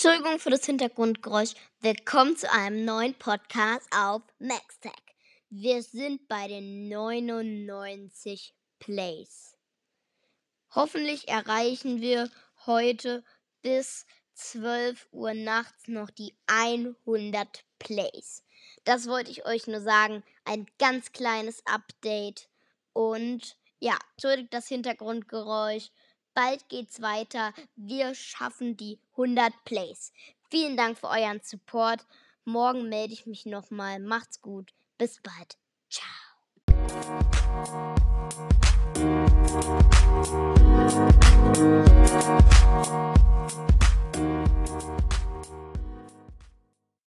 Entschuldigung für das Hintergrundgeräusch. Willkommen zu einem neuen Podcast auf MaxTech. Wir sind bei den 99 Plays. Hoffentlich erreichen wir heute bis 12 Uhr nachts noch die 100 Plays. Das wollte ich euch nur sagen. Ein ganz kleines Update. Und ja, entschuldigt das Hintergrundgeräusch. Bald geht's weiter. Wir schaffen die 100 Plays. Vielen Dank für euren Support. Morgen melde ich mich nochmal. Macht's gut. Bis bald. Ciao.